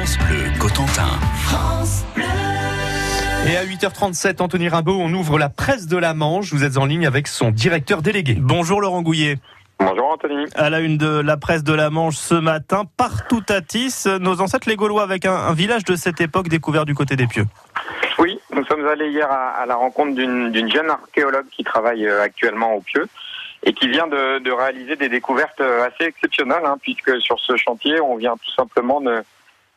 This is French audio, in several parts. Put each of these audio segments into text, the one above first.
France Bleu Cotentin. Et à 8h37, Anthony Rimbaud, on ouvre la presse de la Manche. Vous êtes en ligne avec son directeur délégué. Bonjour Laurent Gouillet. Bonjour Anthony. À la une de la presse de la Manche ce matin, partout à Tis, nos ancêtres les Gaulois avec un, un village de cette époque découvert du côté des Pieux. Oui, nous sommes allés hier à, à la rencontre d'une jeune archéologue qui travaille euh, actuellement au Pieux et qui vient de, de réaliser des découvertes euh, assez exceptionnelles, hein, puisque sur ce chantier, on vient tout simplement de,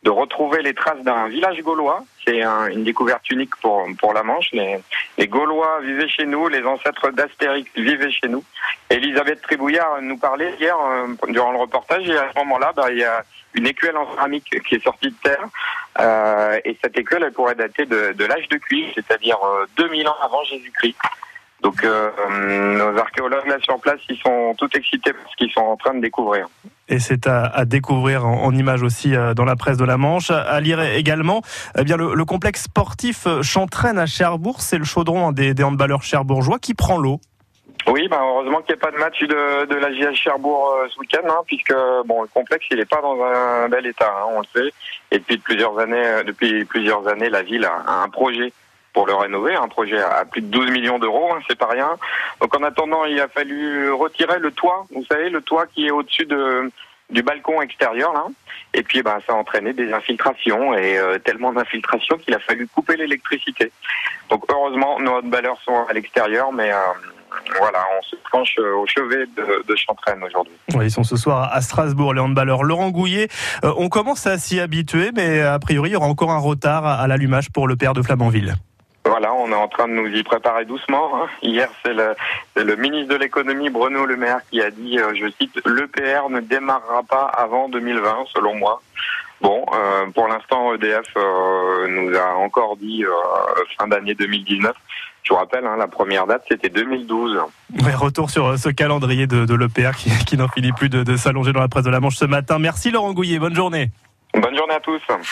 de retrouver les traces d'un village gaulois. C'est un- une découverte unique pour, pour la Manche. Les, les Gaulois vivaient chez nous, les ancêtres d'Astérix vivaient chez nous. Elisabeth Tribouillard nous parlait hier euh, durant le reportage et à ce moment-là, bah, il y a une écuelle en céramique qui est sortie de terre. Euh, et cette écuelle, elle pourrait dater de, de l'âge de cuivre, c'est-à-dire euh, 2000 ans avant Jésus-Christ. Donc euh, nos archéologues là sur place, ils sont tout excités parce qu'ils sont en train de découvrir. Et c'est à, à découvrir en, en images aussi euh, dans la presse de la Manche. À lire également eh bien, le, le complexe sportif euh, Chantraine à Cherbourg, c'est le chaudron hein, des, des handballeurs cherbourgeois qui prend l'eau. Oui, ben heureusement qu'il n'y a pas de match de, de la JS Cherbourg euh, ce week-end, hein, puisque bon le complexe il n'est pas dans un bel état, hein, on le sait. Et depuis plusieurs années, depuis plusieurs années, la ville a, a un projet pour le rénover, un projet à plus de 12 millions d'euros, hein, c'est pas rien. Donc en attendant, il a fallu retirer le toit, vous savez, le toit qui est au-dessus de du balcon extérieur là. Et puis ben ça a entraîné des infiltrations et euh, tellement d'infiltrations qu'il a fallu couper l'électricité. Donc heureusement nos handballeurs sont à l'extérieur, mais euh, voilà, on se penche euh, au chevet de, de Chantraine aujourd'hui. Ouais, ils sont ce soir à Strasbourg, les handballeurs. Laurent Gouillet, euh, on commence à s'y habituer, mais a priori, il y aura encore un retard à l'allumage pour le père de Flamanville. Voilà, on est en train de nous y préparer doucement. hein. Hier, c'est le, ministre de l'économie, Bruno Le Maire, qui a dit, euh, je cite, l'EPR ne démarrera pas avant 2020, selon moi. Bon, euh, pour l'instant, EDF euh, nous a encore dit euh, fin d'année 2019. Je vous rappelle, hein, la première date, c'était 2012. Ouais, retour sur ce calendrier de, de l'EPR qui, qui n'en finit plus de, de s'allonger dans la presse de la Manche ce matin. Merci Laurent Gouillet, bonne journée. Bonne journée à tous.